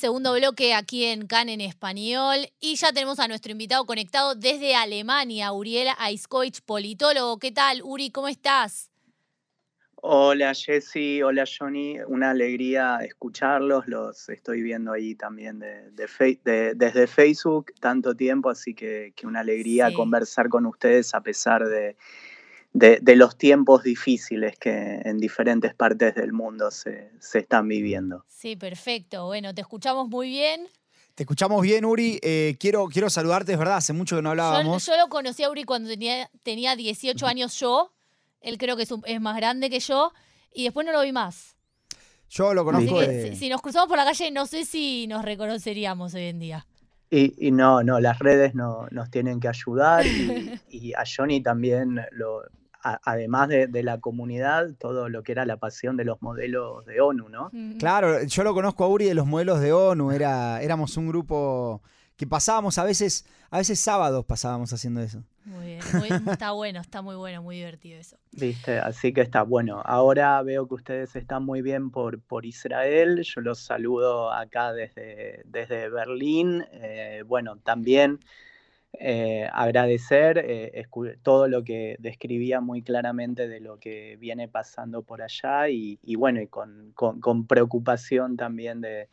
segundo bloque aquí en CAN en español. Y ya tenemos a nuestro invitado conectado desde Alemania, Uriel Aiskovich, politólogo. ¿Qué tal, Uri? ¿Cómo estás? Hola Jessy, hola Johnny, una alegría escucharlos, los estoy viendo ahí también de, desde Facebook tanto tiempo, así que, una alegría conversar con ustedes a pesar de, de, los tiempos difíciles que en diferentes partes del mundo se, están viviendo. Sí, perfecto. Bueno, te escuchamos muy bien. Te escuchamos bien, Uri. Eh, quiero, quiero saludarte, es verdad, hace mucho que no hablábamos. Yo, lo conocí a Uri cuando tenía, tenía 18 años yo. Él creo que es, más grande que yo. Y después no lo vi más. Yo lo conozco. si, nos cruzamos por la calle, no sé si nos reconoceríamos hoy en día. Y, no, no, las redes no, nos tienen que ayudar y, y a Johnny también lo, además de, la comunidad, todo lo que era la pasión de los modelos de ONU, ¿no? Claro, yo lo conozco a Uri de los modelos de ONU, era, éramos un grupo que pasábamos a veces, a veces sábados pasábamos haciendo eso. Muy bien, está bueno, está muy bueno, muy divertido eso. Viste, así que está bueno. Ahora veo que ustedes están muy bien por, por Israel. Yo los saludo acá desde, desde Berlín. Eh, bueno, también eh, agradecer eh, todo lo que describía muy claramente de lo que viene pasando por allá y, bueno, y con, preocupación también de,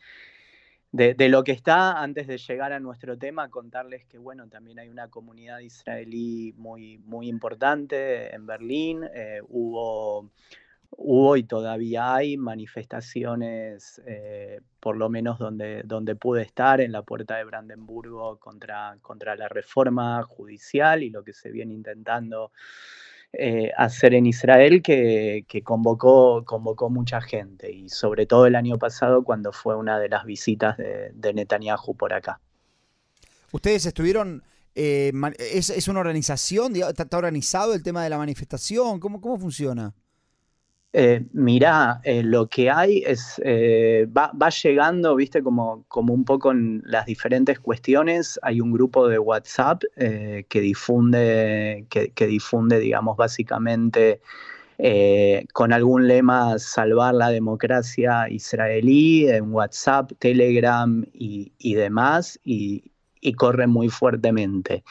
de, lo que está, antes de llegar a nuestro tema, contarles que bueno, también hay una comunidad israelí muy, muy importante en Berlín, eh, hubo hubo y todavía hay manifestaciones, eh, por lo menos donde, donde pude estar, en la puerta de Brandenburgo contra, contra la reforma judicial y lo que se viene intentando eh, hacer en Israel, que, convocó, convocó mucha gente, y sobre todo el año pasado cuando fue una de las visitas de, Netanyahu por acá. Ustedes estuvieron... Eh, ¿es, una organización? ¿Está, organizado el tema de la manifestación? ¿Cómo, cómo funciona? Eh, mirá, eh, lo que hay es, eh, va, llegando, viste, como, como un poco en las diferentes cuestiones. Hay un grupo de WhatsApp que difunde, que, difunde, digamos, básicamente con algún lema salvar la democracia israelí en WhatsApp, Telegram y, y demás. Y, y corre muy fuertemente.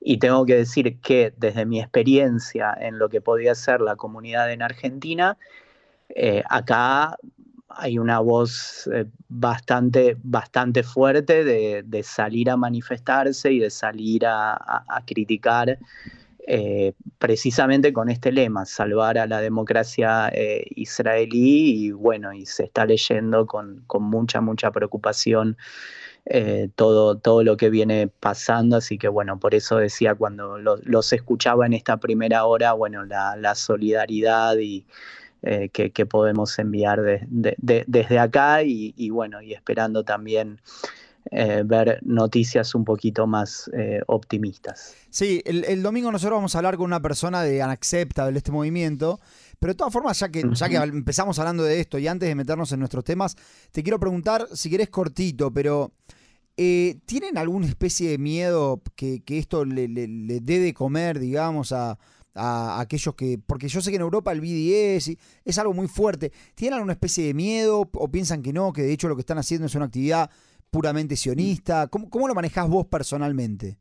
Y tengo que decir que desde mi experiencia en lo que podía ser la comunidad en Argentina, eh, acá hay una voz eh, bastante, bastante fuerte de, salir a manifestarse y de salir a, criticar eh, precisamente con este lema, salvar a la democracia israelí y bueno, y se está leyendo con, con mucha, mucha preocupación eh, todo, todo lo que viene pasando, así que bueno, por eso decía cuando los escuchaba en esta primera hora, bueno, la, solidaridad y eh, que, podemos enviar desde acá y, bueno, y esperando también eh, ver noticias un poquito más optimistas. Sí, el, domingo nosotros vamos a hablar con una persona de Anaccepta, de este movimiento, pero de todas formas, ya que, ya que empezamos hablando de esto y antes de meternos en nuestros temas, te quiero preguntar, si querés cortito, pero eh, ¿tienen alguna especie de miedo que, esto le, dé de comer, digamos, a, aquellos que... Porque yo sé que en Europa el BDS es algo muy fuerte. ¿Tienen alguna especie de miedo o piensan que no, que de hecho lo que están haciendo es una actividad puramente sionista? ¿Cómo, cómo lo manejás vos personalmente?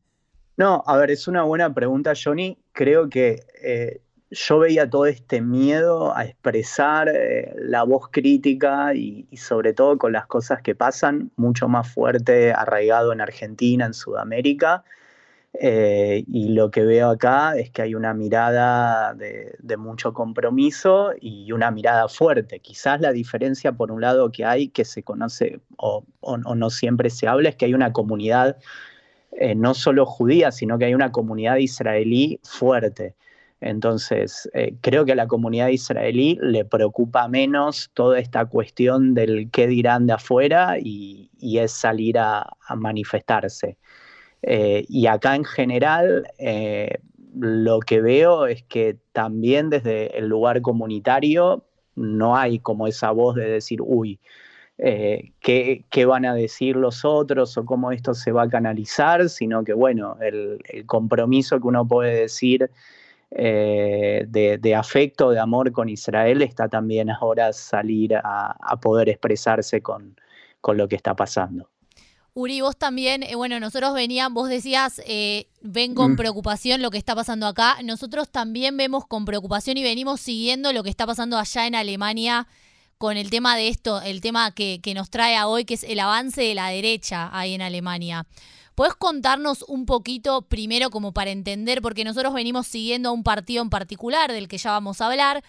No, a ver, es una buena pregunta, Johnny. Creo que eh, yo veía todo este miedo a expresar eh, la voz crítica y, sobre todo con las cosas que pasan, mucho más fuerte, arraigado en Argentina, en Sudamérica. Eh, y lo que veo acá es que hay una mirada de, mucho compromiso y una mirada fuerte. Quizás la diferencia, por un lado, que hay, que se conoce o, no siempre se habla, es que hay una comunidad eh, no solo judía, sino que hay una comunidad israelí fuerte. Entonces, eh, creo que a la comunidad israelí le preocupa menos toda esta cuestión del qué dirán de afuera y, es salir a, manifestarse. Eh, y acá en general, eh, lo que veo es que también desde el lugar comunitario no hay como esa voz de decir, uy, ¿qué, van a decir los otros o cómo esto se va a canalizar, sino que, bueno, el compromiso que uno puede decir eh, de, afecto, de amor con Israel, está también ahora salir a, poder expresarse con, con lo que está pasando. Uri, vos también, eh, bueno, nosotros veníamos, vos decías, eh, ven con mm. preocupación lo que está pasando acá. Nosotros también vemos con preocupación y venimos siguiendo lo que está pasando allá en Alemania con el tema de esto, el tema que, que nos trae a hoy, que es el avance de la derecha ahí en Alemania. ¿Puedes contarnos un poquito primero como para entender, porque nosotros venimos siguiendo a un partido en particular del que ya vamos a hablar,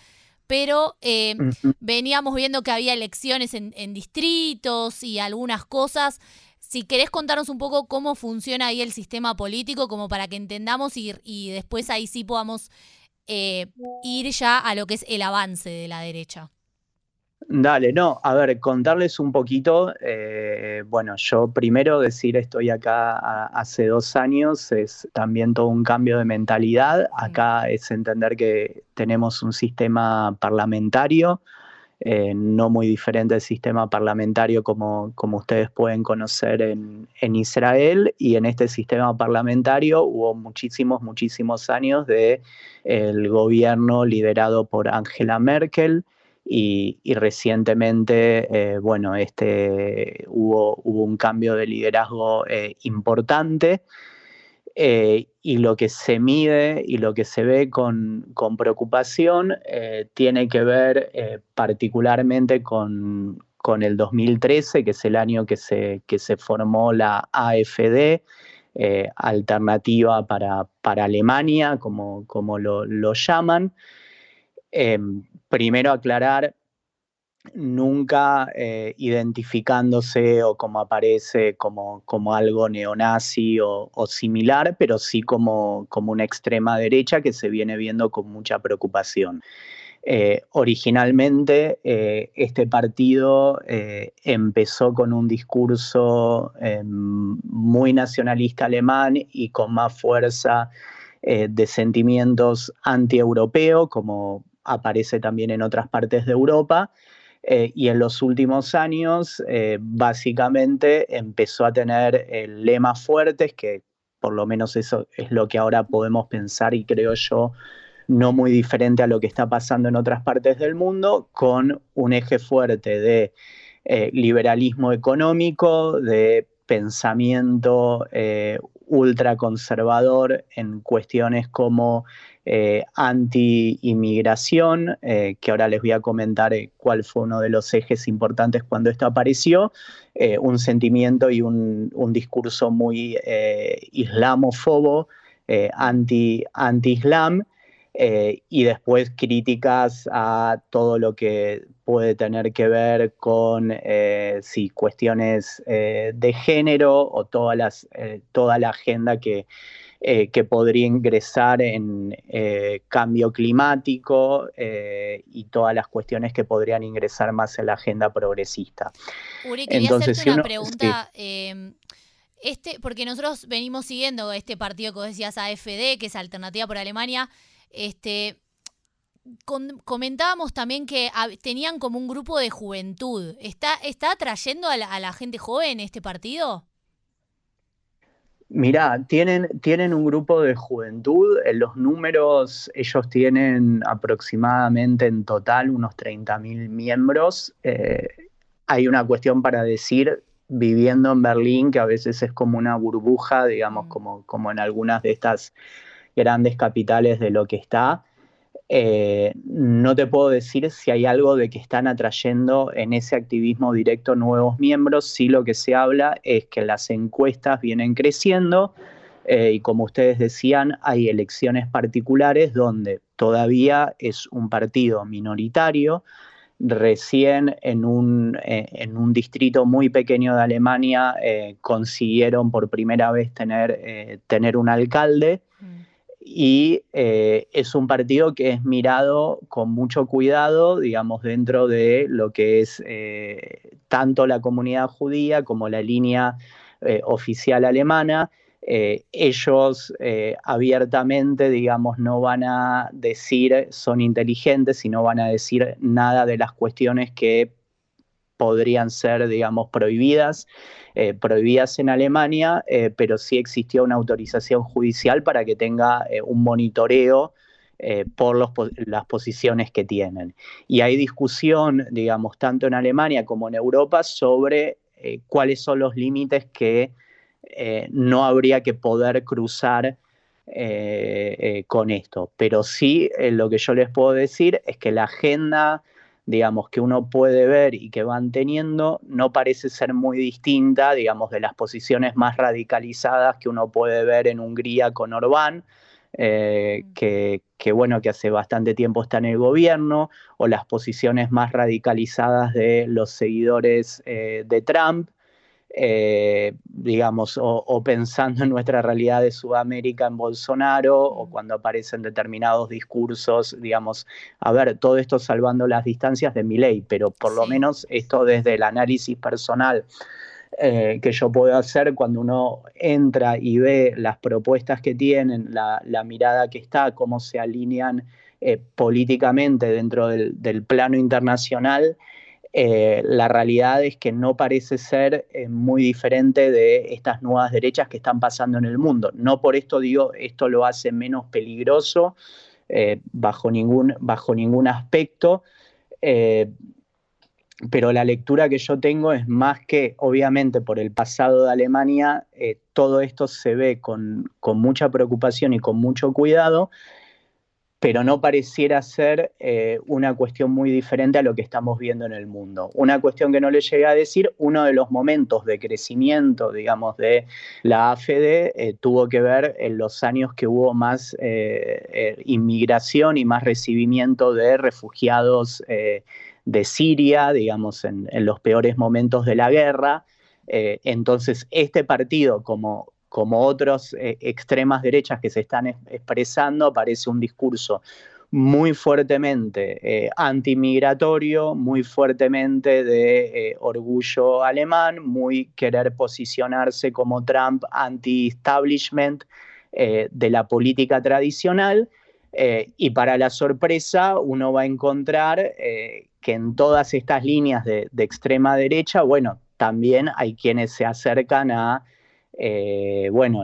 pero eh, veníamos viendo que había elecciones en, distritos y algunas cosas. Si querés contarnos un poco cómo funciona ahí el sistema político, como para que entendamos y, y después ahí sí podamos eh, ir ya a lo que es el avance de la derecha. Dale, no, a ver, contarles un poquito. Eh, bueno, yo primero decir estoy acá hace dos años es también todo un cambio de mentalidad. Acá es entender que tenemos un sistema parlamentario, eh, no muy diferente del sistema parlamentario como, como ustedes pueden conocer en, en, Israel. Y en este sistema parlamentario hubo muchísimos, muchísimos años de el gobierno liderado por Angela Merkel y, recientemente, eh, bueno, este, hubo, hubo, un cambio de liderazgo eh, importante eh, y lo que se mide y lo que se ve con, con preocupación tiene que ver particularmente con, con, el 2013, que es el año que se, que se formó la AFD. alternativa para, para Alemania, como, como lo, lo llaman, Em, primero aclarar, nunca eh, identificándose o como aparece como, como algo neonazi o, similar, pero sí como, como, una extrema derecha que se viene viendo con mucha preocupación. Eh, originalmente eh, este partido empezó con un discurso muy nacionalista alemán y con más fuerza de sentimientos anti-europeo, como aparece también en otras partes de Europa. Eh, y en los últimos años, eh, básicamente, empezó a tener eh, lemas fuertes, que por lo menos eso es lo que ahora podemos pensar y creo yo, no muy diferente a lo que está pasando en otras partes del mundo, con un eje fuerte de liberalismo económico, de pensamiento ultraconservador en cuestiones como eh, anti-inmigración, eh, que ahora les voy a comentar eh, cuál fue uno de los ejes importantes cuando esto apareció, un sentimiento y un, discurso muy islamófobo, anti-islam, y después críticas a todo lo que puede tener que ver con cuestiones de género o todas las, toda la agenda que, eh, que podría ingresar en eh, cambio climático eh, y todas las cuestiones que podrían ingresar más en la agenda progresista. Uri, quería Entonces, hacerte una pregunta. Em, este, porque nosotros venimos siguiendo este partido que vos decías AFD, que es Alternativa por Alemania. Este, comentábamos también que tenían como un grupo de juventud. ¿Está, está atrayendo a la gente joven este partido? Mirá, tienen, tienen un grupo de juventud, en los números ellos tienen aproximadamente en total unos 30.000 miembros. Eh, hay una cuestión para decir, viviendo en Berlín, que a veces es como una burbuja, digamos, como, como en algunas de estas grandes capitales de lo que está. Eh, no te puedo decir si hay algo de que están atrayendo en ese activismo directo nuevos miembros, sí lo que se habla es que las encuestas vienen creciendo eh, y como ustedes decían, hay elecciones particulares donde todavía es un partido minoritario, recién en un, eh, en un, distrito muy pequeño de Alemania consiguieron por primera vez tener, tener un alcalde. Mm y eh, es un partido que es mirado con mucho cuidado, digamos, dentro de lo que es eh, tanto la comunidad judía como la línea eh, oficial alemana. ellos abiertamente, digamos, no van a decir son inteligentes y no van a decir nada de las cuestiones que podrían ser, digamos, prohibidas. Eh, prohibidas en Alemania, eh, pero sí existió una autorización judicial para que tenga eh, un monitoreo por las posiciones que tienen. Y hay discusión, digamos, tanto en Alemania como en Europa sobre cuáles son los límites que no habría que poder cruzar con esto. Pero sí, lo que yo les puedo decir es que la agenda digamos, que uno puede ver y que van teniendo, no parece ser muy distinta, digamos, de las posiciones más radicalizadas que uno puede ver en Hungría con Orbán, eh, que, bueno, que hace bastante tiempo está en el gobierno, o las posiciones más radicalizadas de los seguidores eh, de Trump, eh, digamos, o, pensando en nuestra realidad de Sudamérica en Bolsonaro, o cuando aparecen determinados discursos, digamos, a ver, todo esto salvando las distancias de mi ley, pero por lo menos esto desde el análisis personal. Eh, que yo puedo hacer cuando uno entra y ve las propuestas que tienen, la, mirada que está, cómo se alinean eh, políticamente dentro del plano internacional, eh, la realidad es que no parece ser eh, muy diferente de estas nuevas derechas que están pasando en el mundo. No por esto digo, esto lo hace menos peligroso eh, bajo, ningún, bajo ningún aspecto, pero la lectura que yo tengo es más que, obviamente, por el pasado de Alemania, todo esto se ve con, con mucha preocupación y con mucho cuidado pero no pareciera ser eh, una cuestión muy diferente a lo que estamos viendo en el mundo. Una cuestión que no le llegué a decir, uno de los momentos de crecimiento, digamos, de la AFD eh, tuvo que ver en los años que hubo más eh, inmigración y más recibimiento de refugiados de Siria, digamos, en, en, los peores momentos de la guerra. entonces, este partido, como como otros eh, extremas derechas que se están expresando, aparece un discurso muy fuertemente eh, antimigratorio, muy fuertemente de eh, orgullo alemán, muy querer posicionarse como Trump anti-establishment de la política tradicional. y para la sorpresa, uno va a encontrar que en todas estas líneas de, de extrema derecha, bueno, también hay quienes se acercan a eh, bueno,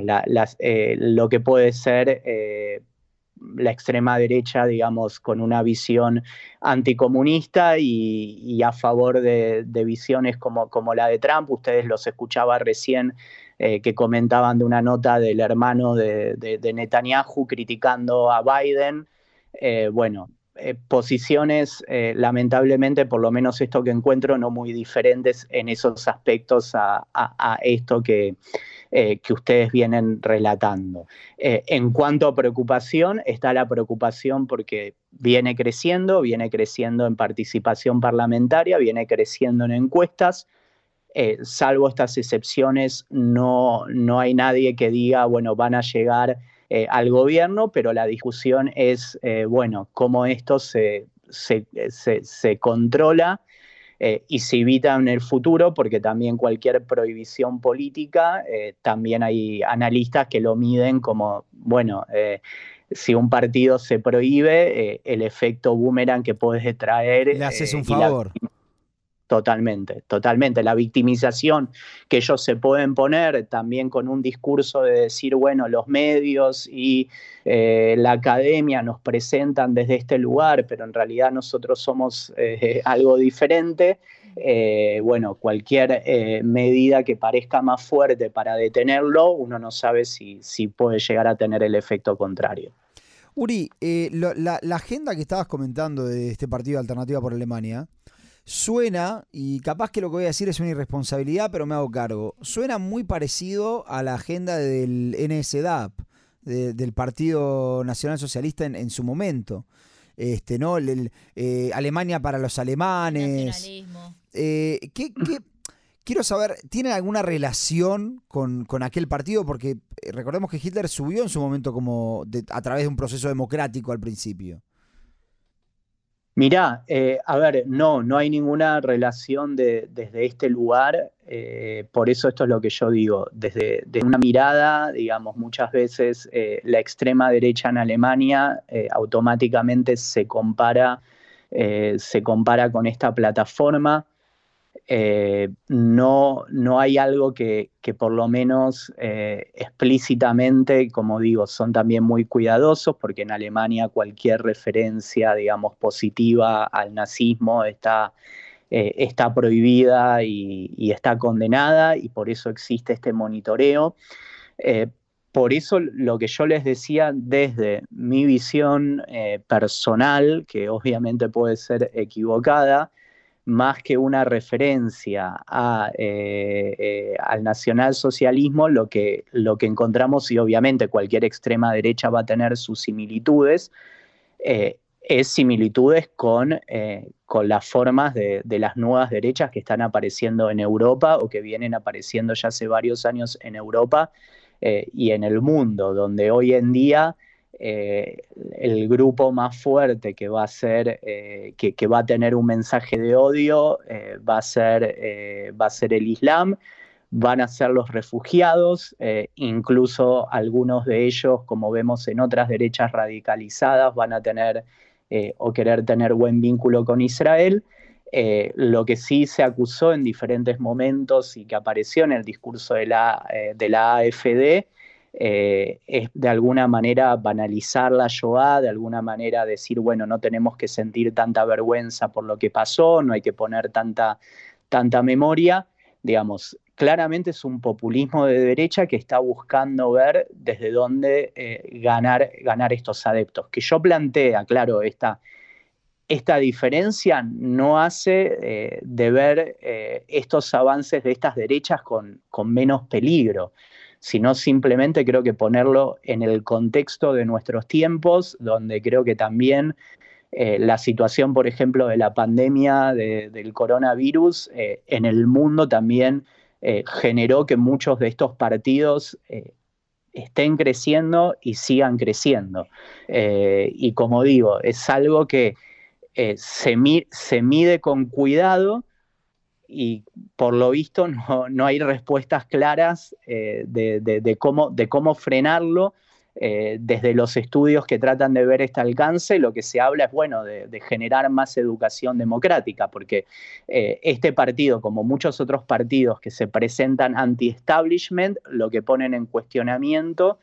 eh, lo que puede ser eh, la extrema derecha, digamos, con una visión anticomunista y, a favor de, visiones como, la de Trump. Ustedes los escuchaba recién que comentaban de una nota del hermano de, de Netanyahu criticando a Biden. bueno, posiciones, lamentablemente, por lo menos esto que encuentro, no muy diferentes en esos aspectos a esto que, eh, que ustedes vienen relatando. Eh, en cuanto a preocupación, está la preocupación porque viene creciendo, viene creciendo en participación parlamentaria, viene creciendo en encuestas. Eh, salvo estas excepciones, no, no hay nadie que diga, bueno, van a llegar al gobierno, pero la discusión es, bueno, cómo esto se, se, se controla eh, y se evita en el futuro, porque también cualquier prohibición política, eh, también hay analistas que lo miden como, bueno, eh, si un partido se prohíbe, el efecto boomerang que puedes traer. Le haces un favor. Totalmente, totalmente. La victimización que ellos se pueden poner también con un discurso de decir, bueno, los medios y eh, la academia nos presentan desde este lugar, pero en realidad nosotros somos eh, algo diferente. Eh, bueno, cualquier medida que parezca más fuerte para detenerlo, uno no sabe si, si puede llegar a tener el efecto contrario. Uri, la, la agenda que estabas comentando de este partido Alternativa por Alemania, Suena, y capaz que lo que voy a decir es una irresponsabilidad, pero me hago cargo. Suena muy parecido a la agenda del NSDAP, del Partido Nacional Socialista en, su momento. Este, ¿no? Eh, Alemania para los alemanes. Eh, quiero saber, ¿tiene alguna relación con, aquel partido? Porque eh, recordemos que Hitler subió en su momento como a través de un proceso democrático al principio. Mirá, eh, a ver, no, no hay ninguna relación desde este lugar, eh, por eso esto es lo que yo digo, desde, una mirada, digamos, muchas veces eh, la extrema derecha en Alemania automáticamente se compara, se compara con esta plataforma eh, no, no hay algo que, por lo menos eh, explícitamente, como digo, son también muy cuidadosos porque en Alemania cualquier referencia, digamos, positiva al nazismo está, está prohibida y, está condenada y por eso existe este monitoreo. por eso lo que yo les decía desde mi visión personal, que obviamente puede ser equivocada, más que una referencia eh, eh, al nacionalsocialismo, lo que, lo que encontramos, y obviamente cualquier extrema derecha va a tener sus similitudes, eh, es similitudes con, con las formas de, de, las nuevas derechas que están apareciendo en Europa o que vienen apareciendo ya hace varios años en Europa y en el mundo, donde hoy en día eh, el grupo más fuerte que va a ser, eh, que, va a tener un mensaje de odio, eh, va, a ser, va a ser el Islam, van a ser los refugiados, incluso algunos de ellos, como vemos en otras derechas radicalizadas, van a tener o querer tener buen vínculo con Israel. lo que sí se acusó en diferentes momentos y que apareció en el discurso de la, de la AFD eh, es de alguna manera banalizar la Shoah, de alguna manera decir, bueno, no tenemos que sentir tanta vergüenza por lo que pasó, no hay que poner tanta, tanta memoria, digamos, claramente es un populismo de derecha que está buscando ver desde dónde eh, ganar, ganar estos adeptos. Que yo plantea, claro, esta, esta diferencia no hace eh, de ver estos avances de estas derechas con, con menos peligro sino simplemente creo que ponerlo en el contexto de nuestros tiempos, donde creo que también eh, la situación, por ejemplo, de la pandemia del coronavirus eh, en el mundo también eh, generó que muchos de estos partidos estén creciendo y sigan creciendo. y como digo, es algo que se, se mide con cuidado y por lo visto no, hay respuestas claras eh, de, cómo, de cómo frenarlo. Eh, desde los estudios que tratan de ver este alcance, lo que se habla es, bueno, de, generar más educación democrática, porque eh, este partido, como muchos otros partidos que se presentan anti-establishment, lo que ponen en cuestionamiento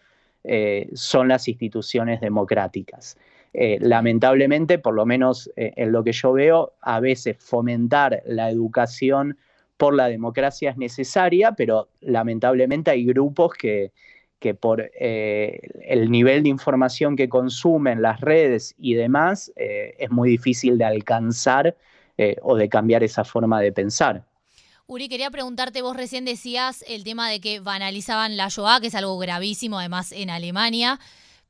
son las instituciones democráticas. Eh, lamentablemente, por lo menos eh, en lo que yo veo, a veces fomentar la educación por la democracia es necesaria, pero lamentablemente hay grupos que, por eh, el nivel de información que consumen las redes y demás, es muy difícil de alcanzar o de cambiar esa forma de pensar. Uri, quería preguntarte, vos recién decías el tema de que banalizaban la Shoah, que es algo gravísimo además en Alemania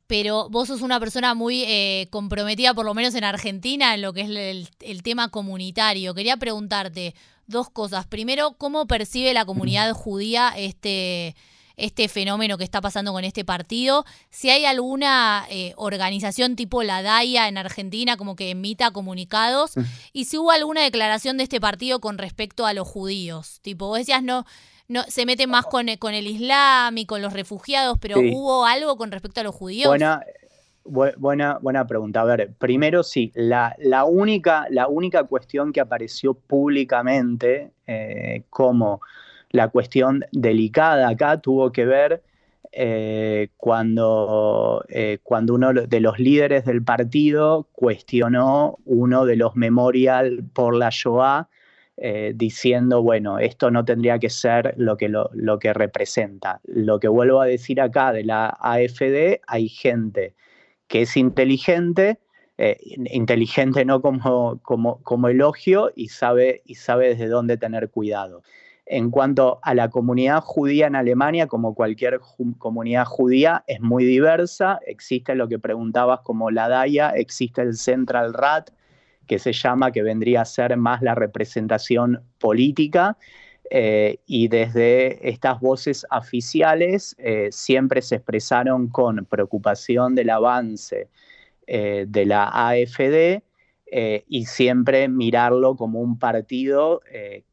pero vos sos una persona muy eh, comprometida, por lo menos en Argentina, en lo que es el, tema comunitario. Quería preguntarte dos cosas. Primero, ¿cómo percibe la comunidad judía este, este fenómeno que está pasando con este partido? Si hay alguna eh, organización tipo la DAIA en Argentina como que emita comunicados, y si hubo alguna declaración de este partido con respecto a los judíos. Tipo, vos decías, no no, se mete más con, con el Islam y con los refugiados, pero ¿hubo algo con respecto a los judíos? Buena, buena, buena pregunta. A ver, primero sí, la, la, única, la única cuestión que apareció públicamente eh, como la cuestión delicada acá tuvo que ver eh, cuando, eh, cuando uno de los líderes del partido cuestionó uno de los memorial por la Shoah eh, diciendo, bueno, esto no tendría que ser lo que, lo, que representa. Lo que vuelvo a decir acá de la AFD, hay gente que es inteligente, eh, inteligente no como, como, como, elogio y sabe, y sabe desde dónde tener cuidado. En cuanto a la comunidad judía en Alemania, como cualquier comunidad judía, es muy diversa. Existe lo que preguntabas como la DAIA, existe el Central Rat, que se llama, que vendría a ser más la representación política. Eh, y desde estas voces oficiales eh, siempre se expresaron con preocupación del avance eh, de la AFD y siempre mirarlo como un partido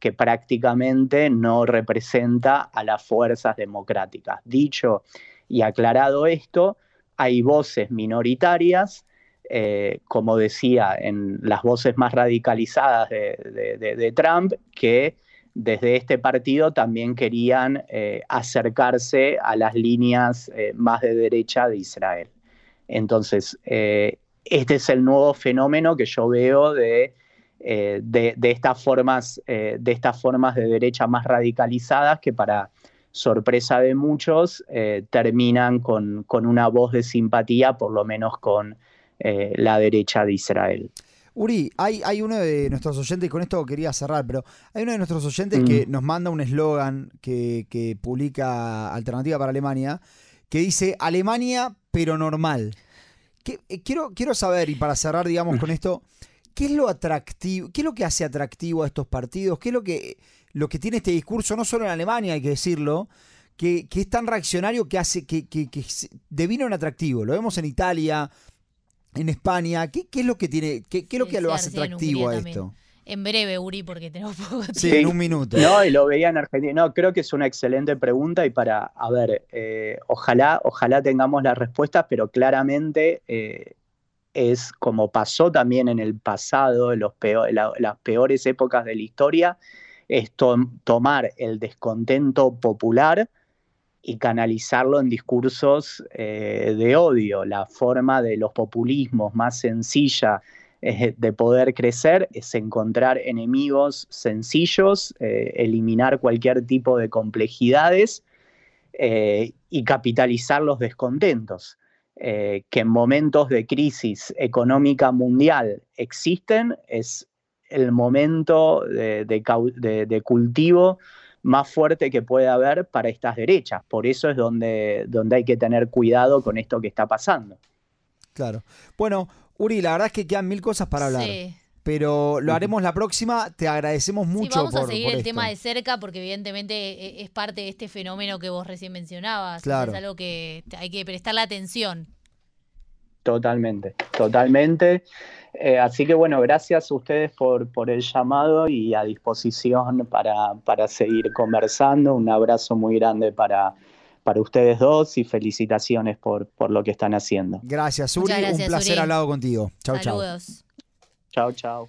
que prácticamente no representa a las fuerzas democráticas. Dicho y aclarado esto, hay voces minoritarias eh, como decía, en las voces más radicalizadas de, Trump, que desde este partido también querían eh, acercarse a las líneas eh, más de derecha de Israel. Entonces, este es el nuevo fenómeno que yo veo de de, estas formas, de estas formas de derecha más radicalizadas que para sorpresa de muchos terminan con, con, una voz de simpatía, por lo menos con la derecha de Israel. Uri, hay, hay uno de nuestros oyentes, y con esto quería cerrar, pero hay uno de nuestros oyentes que mm. nos manda un eslogan que, que, publica Alternativa para Alemania, que dice Alemania, pero normal. Eh, quiero, quiero saber, y para cerrar, digamos, con esto, ¿qué es lo atractivo, qué es lo que hace atractivo a estos partidos? ¿Qué es lo que, lo que tiene este discurso, no solo en Alemania, hay que decirlo, que, que es tan reaccionario que hace que, que, que devino un atractivo? Lo vemos en Italia, en España. ¿Qué, es lo que tiene, qué, es lo que lo hace atractivo a esto? En breve, Uri, porque tenemos poco tiempo. Sí, en un minuto. No, y lo veía en Argentina. No, creo que es una excelente pregunta y para, a ver, eh, ojalá, ojalá tengamos las respuestas, pero claramente eh, es como pasó también en el pasado, en los las peores épocas de la historia, es tomar el descontento popular y canalizarlo en discursos eh, de odio. La forma de los populismos más sencilla eh, de poder crecer es encontrar enemigos sencillos, eh, eliminar cualquier tipo de complejidades y capitalizar los descontentos. que en momentos de crisis económica mundial existen, es el momento de cultivo más fuerte que puede haber para estas derechas. Por eso es donde, donde hay que tener cuidado con esto que está pasando. Claro. Bueno, Uri, la verdad es que quedan mil cosas para hablar. Sí. Pero lo haremos la próxima. Te agradecemos mucho. Sí, vamos a seguir el tema de cerca porque evidentemente e, es parte de este fenómeno que vos recién mencionabas. Claro. Es algo que hay que prestarle atención. Totalmente, totalmente. Eh, así que bueno, gracias a ustedes por, por el llamado y a disposición para, para seguir conversando. Un abrazo muy grande para, para ustedes dos y felicitaciones por, por lo que están haciendo. Gracias, Uri. Un placer hablar contigo. Chau, chau. Saludos. Chau, chau.